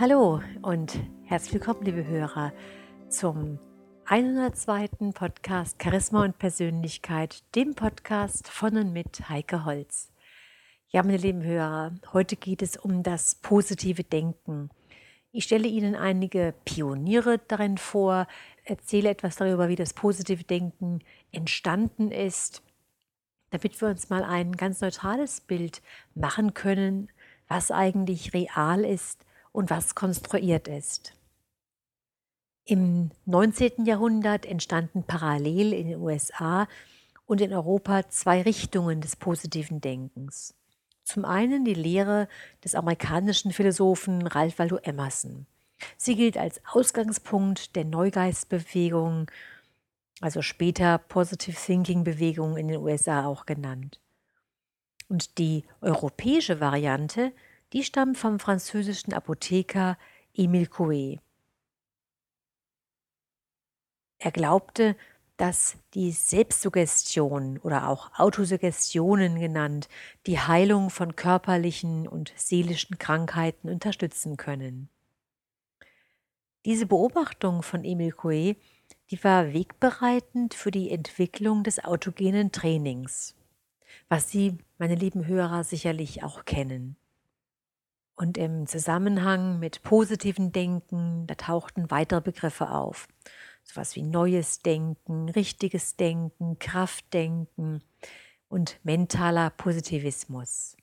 Hallo und herzlich willkommen, liebe Hörer, zum 102. Podcast Charisma und Persönlichkeit, dem Podcast von und mit Heike Holz. Ja, meine lieben Hörer, heute geht es um das positive Denken. Ich stelle Ihnen einige Pioniere darin vor, erzähle etwas darüber, wie das positive Denken entstanden ist, damit wir uns mal ein ganz neutrales Bild machen können, was eigentlich real ist und was konstruiert ist. Im 19. Jahrhundert entstanden parallel in den USA und in Europa zwei Richtungen des positiven Denkens. Zum einen die Lehre des amerikanischen Philosophen Ralph Waldo Emerson. Sie gilt als Ausgangspunkt der Neugeistbewegung, also später Positive Thinking Bewegung in den USA auch genannt. Und die europäische Variante, die stammt vom französischen Apotheker Emile Coué. Er glaubte, dass die Selbstsuggestion oder auch Autosuggestionen genannt die Heilung von körperlichen und seelischen Krankheiten unterstützen können. Diese Beobachtung von Emil Coué, die war wegbereitend für die Entwicklung des autogenen Trainings, was Sie, meine lieben Hörer, sicherlich auch kennen. Und im Zusammenhang mit positiven Denken, da tauchten weitere Begriffe auf sowas wie neues Denken, richtiges Denken, Kraftdenken und mentaler Positivismus.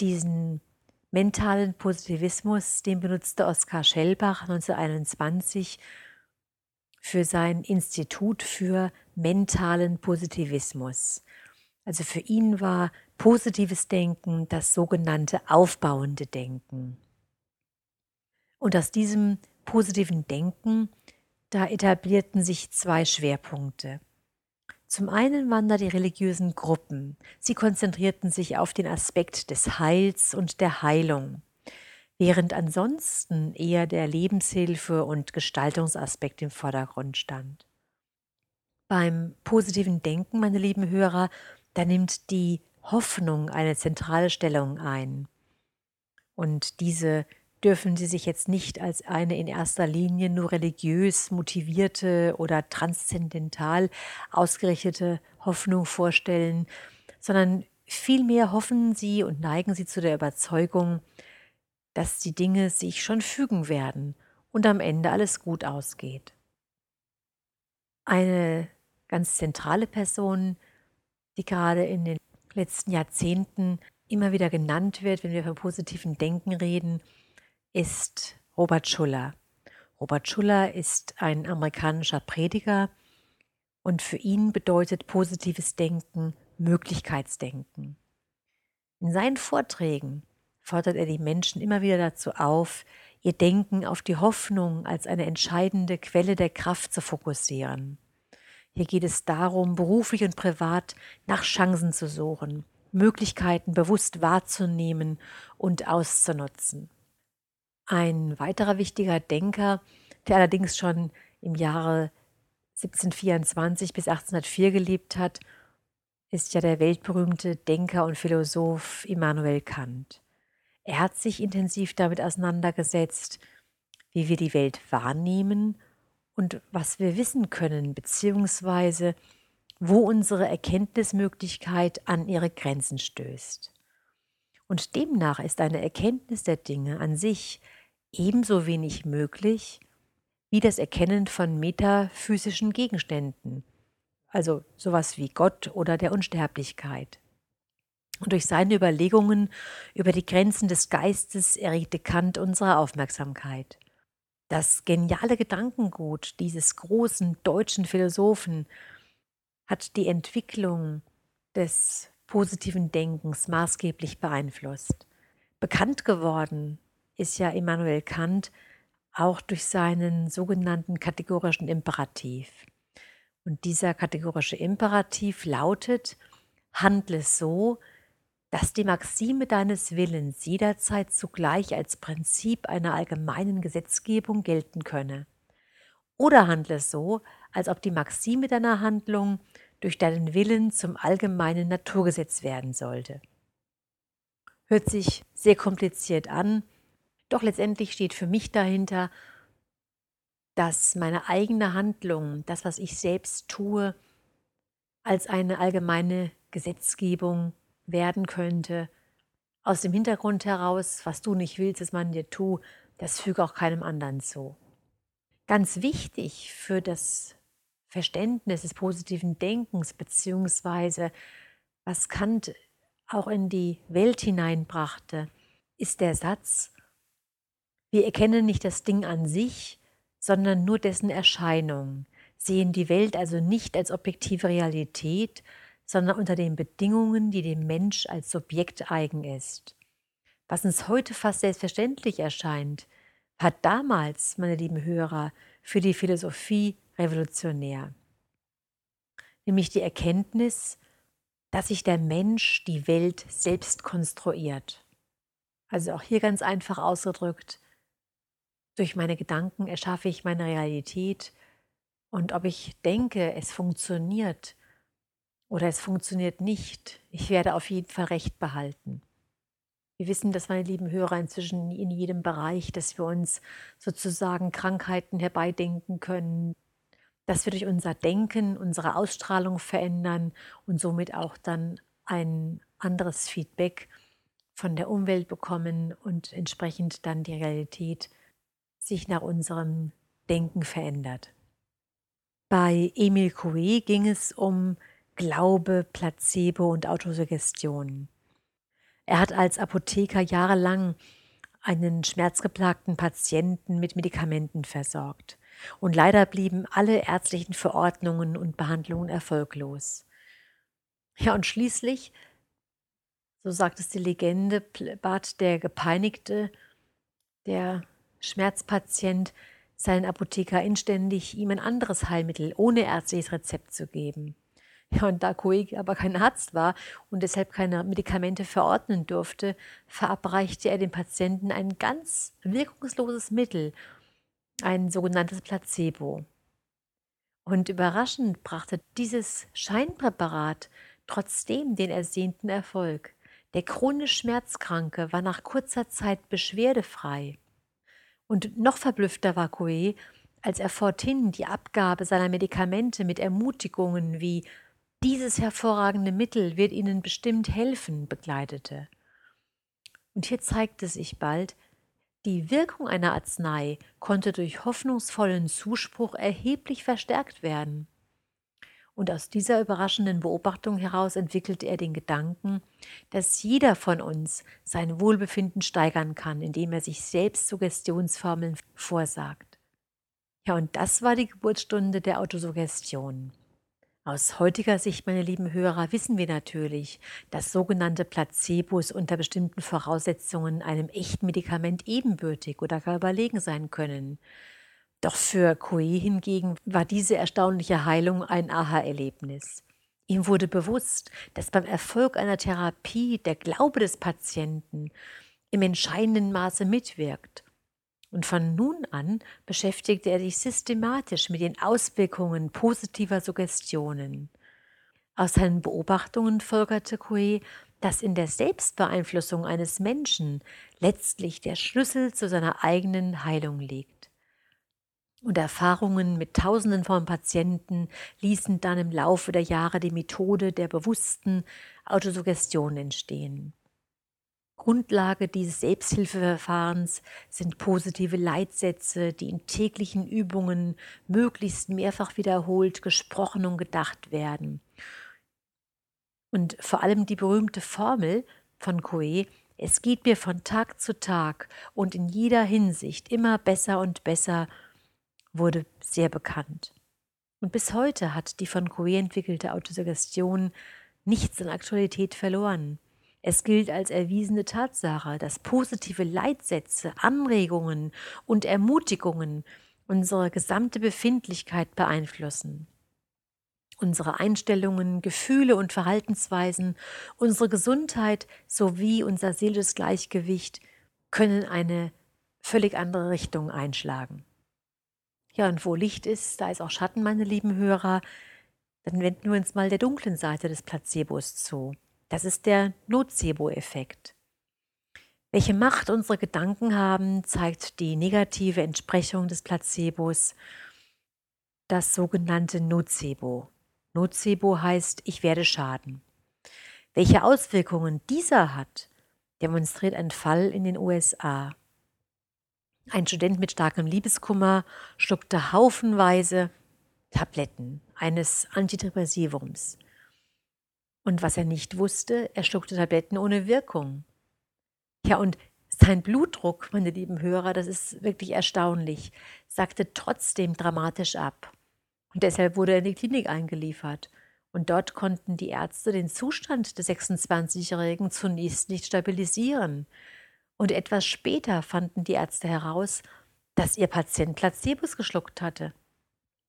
Diesen mentalen Positivismus, den benutzte Oskar Schellbach 1921 für sein Institut für mentalen Positivismus. Also für ihn war positives Denken das sogenannte aufbauende Denken. Und aus diesem positiven Denken da etablierten sich zwei Schwerpunkte. Zum einen waren da die religiösen Gruppen. Sie konzentrierten sich auf den Aspekt des Heils und der Heilung, während ansonsten eher der Lebenshilfe und Gestaltungsaspekt im Vordergrund stand. Beim positiven Denken, meine lieben Hörer, da nimmt die Hoffnung eine zentrale Stellung ein. Und diese dürfen Sie sich jetzt nicht als eine in erster Linie nur religiös motivierte oder transzendental ausgerichtete Hoffnung vorstellen, sondern vielmehr hoffen Sie und neigen Sie zu der Überzeugung, dass die Dinge sich schon fügen werden und am Ende alles gut ausgeht. Eine ganz zentrale Person, die gerade in den letzten Jahrzehnten immer wieder genannt wird, wenn wir von positiven Denken reden, ist Robert Schuller. Robert Schuller ist ein amerikanischer Prediger und für ihn bedeutet positives Denken Möglichkeitsdenken. In seinen Vorträgen fordert er die Menschen immer wieder dazu auf, ihr Denken auf die Hoffnung als eine entscheidende Quelle der Kraft zu fokussieren. Hier geht es darum, beruflich und privat nach Chancen zu suchen, Möglichkeiten bewusst wahrzunehmen und auszunutzen. Ein weiterer wichtiger Denker, der allerdings schon im Jahre 1724 bis 1804 gelebt hat, ist ja der weltberühmte Denker und Philosoph Immanuel Kant. Er hat sich intensiv damit auseinandergesetzt, wie wir die Welt wahrnehmen und was wir wissen können, beziehungsweise wo unsere Erkenntnismöglichkeit an ihre Grenzen stößt. Und demnach ist eine Erkenntnis der Dinge an sich ebenso wenig möglich wie das Erkennen von metaphysischen Gegenständen, also sowas wie Gott oder der Unsterblichkeit. Und durch seine Überlegungen über die Grenzen des Geistes erregte Kant unsere Aufmerksamkeit. Das geniale Gedankengut dieses großen deutschen Philosophen hat die Entwicklung des positiven Denkens maßgeblich beeinflusst. Bekannt geworden ist ja Immanuel Kant auch durch seinen sogenannten kategorischen Imperativ. Und dieser kategorische Imperativ lautet, handle so, dass die Maxime deines Willens jederzeit zugleich als Prinzip einer allgemeinen Gesetzgebung gelten könne. Oder handle so, als ob die Maxime deiner Handlung durch deinen Willen zum allgemeinen Naturgesetz werden sollte. Hört sich sehr kompliziert an, Doch letztendlich steht für mich dahinter, dass meine eigene Handlung, das, was ich selbst tue, als eine allgemeine Gesetzgebung werden könnte. Aus dem Hintergrund heraus, was du nicht willst, dass man dir tut, das füge auch keinem anderen zu. Ganz wichtig für das Verständnis des positiven Denkens, beziehungsweise was Kant auch in die Welt hineinbrachte, ist der Satz, wir erkennen nicht das Ding an sich, sondern nur dessen Erscheinung, sehen die Welt also nicht als objektive Realität, sondern unter den Bedingungen, die dem Mensch als Subjekt eigen ist. Was uns heute fast selbstverständlich erscheint, war damals, meine lieben Hörer, für die Philosophie revolutionär. Nämlich die Erkenntnis, dass sich der Mensch die Welt selbst konstruiert. Also auch hier ganz einfach ausgedrückt, durch meine Gedanken erschaffe ich meine Realität und ob ich denke, es funktioniert oder es funktioniert nicht, ich werde auf jeden Fall Recht behalten. Wir wissen das, meine lieben Hörer, inzwischen in jedem Bereich, dass wir uns sozusagen Krankheiten herbeidenken können, dass wir durch unser Denken unsere Ausstrahlung verändern und somit auch dann ein anderes Feedback von der Umwelt bekommen und entsprechend dann die Realität sich nach unserem Denken verändert. Bei Emil Coué ging es um Glaube, Placebo und Autosuggestion. Er hat als Apotheker jahrelang einen schmerzgeplagten Patienten mit Medikamenten versorgt. Und leider blieben alle ärztlichen Verordnungen und Behandlungen erfolglos. Ja, und schließlich, so sagt es die Legende, bat der Gepeinigte, der Schmerzpatient, seinen Apotheker inständig, ihm ein anderes Heilmittel ohne ärztliches Rezept zu geben. Ja, und da Koig aber kein Arzt war und deshalb keine Medikamente verordnen durfte, verabreichte er dem Patienten ein ganz wirkungsloses Mittel, ein sogenanntes Placebo. Und überraschend brachte dieses Scheinpräparat trotzdem den ersehnten Erfolg. Der chronisch Schmerzkranke war nach kurzer Zeit beschwerdefrei. Und noch verblüffter war Coe, als er forthin die Abgabe seiner Medikamente mit Ermutigungen wie dieses hervorragende Mittel wird Ihnen bestimmt helfen, begleitete. Und hier zeigte sich bald, die Wirkung einer Arznei konnte durch hoffnungsvollen Zuspruch erheblich verstärkt werden. Und aus dieser überraschenden Beobachtung heraus entwickelte er den Gedanken, dass jeder von uns sein Wohlbefinden steigern kann, indem er sich selbst Suggestionsformeln vorsagt. Ja, und das war die Geburtsstunde der Autosuggestion. Aus heutiger Sicht, meine lieben Hörer, wissen wir natürlich, dass sogenannte Placebos unter bestimmten Voraussetzungen einem echten Medikament ebenbürtig oder gar überlegen sein können. Doch für Coe hingegen war diese erstaunliche Heilung ein Aha-Erlebnis. Ihm wurde bewusst, dass beim Erfolg einer Therapie der Glaube des Patienten im entscheidenden Maße mitwirkt und von nun an beschäftigte er sich systematisch mit den Auswirkungen positiver Suggestionen. Aus seinen Beobachtungen folgerte Coué, dass in der Selbstbeeinflussung eines Menschen letztlich der Schlüssel zu seiner eigenen Heilung liegt. Und Erfahrungen mit Tausenden von Patienten ließen dann im Laufe der Jahre die Methode der bewussten Autosuggestion entstehen. Grundlage dieses Selbsthilfeverfahrens sind positive Leitsätze, die in täglichen Übungen möglichst mehrfach wiederholt gesprochen und gedacht werden. Und vor allem die berühmte Formel von Coe, es geht mir von Tag zu Tag und in jeder Hinsicht immer besser und besser, wurde sehr bekannt. Und bis heute hat die von Coe entwickelte Autosuggestion nichts an Aktualität verloren. Es gilt als erwiesene Tatsache, dass positive Leitsätze, Anregungen und Ermutigungen unsere gesamte Befindlichkeit beeinflussen. Unsere Einstellungen, Gefühle und Verhaltensweisen, unsere Gesundheit sowie unser seelisches Gleichgewicht können eine völlig andere Richtung einschlagen. Ja, und wo Licht ist, da ist auch Schatten, meine lieben Hörer. Dann wenden wir uns mal der dunklen Seite des Placebos zu. Das ist der Nocebo-Effekt. Welche Macht unsere Gedanken haben, zeigt die negative Entsprechung des Placebos, das sogenannte Nocebo. Nocebo heißt, ich werde schaden. Welche Auswirkungen dieser hat, demonstriert ein Fall in den USA. Ein Student mit starkem Liebeskummer schluckte haufenweise Tabletten eines Antidepressivums. Und was er nicht wusste, er schluckte Tabletten ohne Wirkung. Ja, und sein Blutdruck, meine lieben Hörer, das ist wirklich erstaunlich, sagte trotzdem dramatisch ab. Und deshalb wurde er in die Klinik eingeliefert. Und dort konnten die Ärzte den Zustand des 26-Jährigen zunächst nicht stabilisieren. Und etwas später fanden die Ärzte heraus, dass ihr Patient Placebos geschluckt hatte.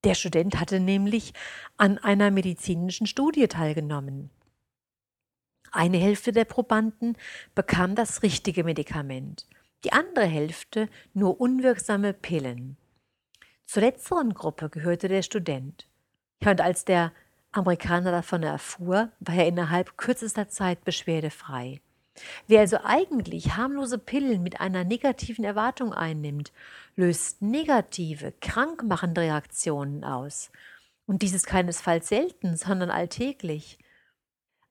Der Student hatte nämlich an einer medizinischen Studie teilgenommen. Eine Hälfte der Probanden bekam das richtige Medikament, die andere Hälfte nur unwirksame Pillen. Zur letzteren Gruppe gehörte der Student. Ja, und als der Amerikaner davon erfuhr, war er innerhalb kürzester Zeit beschwerdefrei. Wer also eigentlich harmlose Pillen mit einer negativen Erwartung einnimmt, löst negative, krankmachende Reaktionen aus. Und dies ist keinesfalls selten, sondern alltäglich.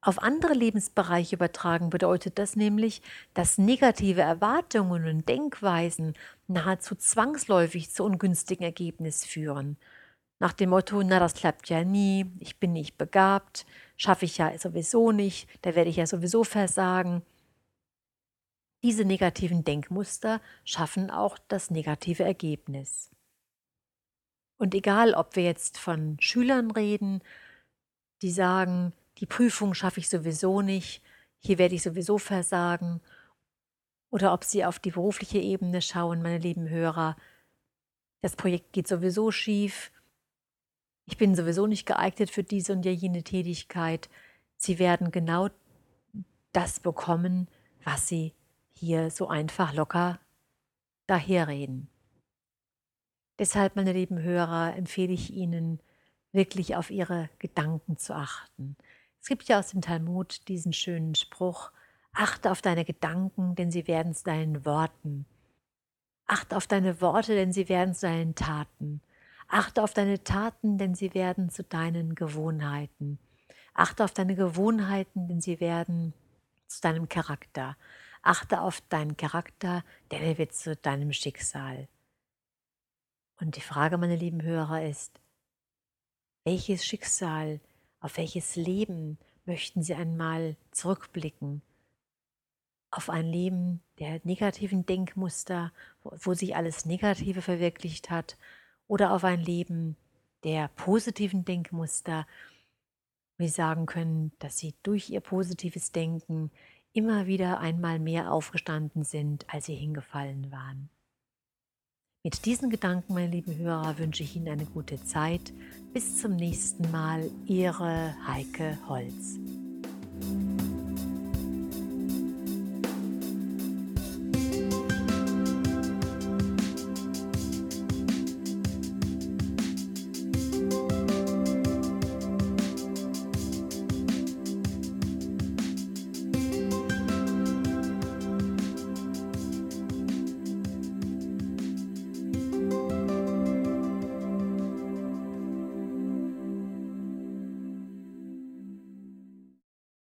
Auf andere Lebensbereiche übertragen bedeutet das nämlich, dass negative Erwartungen und Denkweisen nahezu zwangsläufig zu ungünstigen Ergebnissen führen. Nach dem Motto, na das klappt ja nie, ich bin nicht begabt, schaffe ich ja sowieso nicht, da werde ich ja sowieso versagen. Diese negativen Denkmuster schaffen auch das negative Ergebnis. Und egal, ob wir jetzt von Schülern reden, die sagen, die Prüfung schaffe ich sowieso nicht, hier werde ich sowieso versagen. Oder ob Sie auf die berufliche Ebene schauen, meine lieben Hörer, das Projekt geht sowieso schief, ich bin sowieso nicht geeignet für diese und jene Tätigkeit. Sie werden genau das bekommen, was Sie hier so einfach locker daherreden. Deshalb, meine lieben Hörer, empfehle ich Ihnen, wirklich auf Ihre Gedanken zu achten. Es gibt ja aus dem Talmud diesen schönen Spruch, achte auf deine Gedanken, denn sie werden zu deinen Worten. Achte auf deine Worte, denn sie werden zu deinen Taten. Achte auf deine Taten, denn sie werden zu deinen Gewohnheiten. Achte auf deine Gewohnheiten, denn sie werden zu deinem Charakter. Achte auf deinen Charakter, denn er wird zu deinem Schicksal. Und die Frage, meine lieben Hörer, ist, welches Schicksal auf welches Leben möchten Sie einmal zurückblicken? Auf ein Leben der negativen Denkmuster, wo, wo sich alles Negative verwirklicht hat, oder auf ein Leben der positiven Denkmuster, wo Sie sagen können, dass Sie durch Ihr positives Denken immer wieder einmal mehr aufgestanden sind, als Sie hingefallen waren. Mit diesen Gedanken, meine lieben Hörer, wünsche ich Ihnen eine gute Zeit. Bis zum nächsten Mal, Ihre Heike Holz.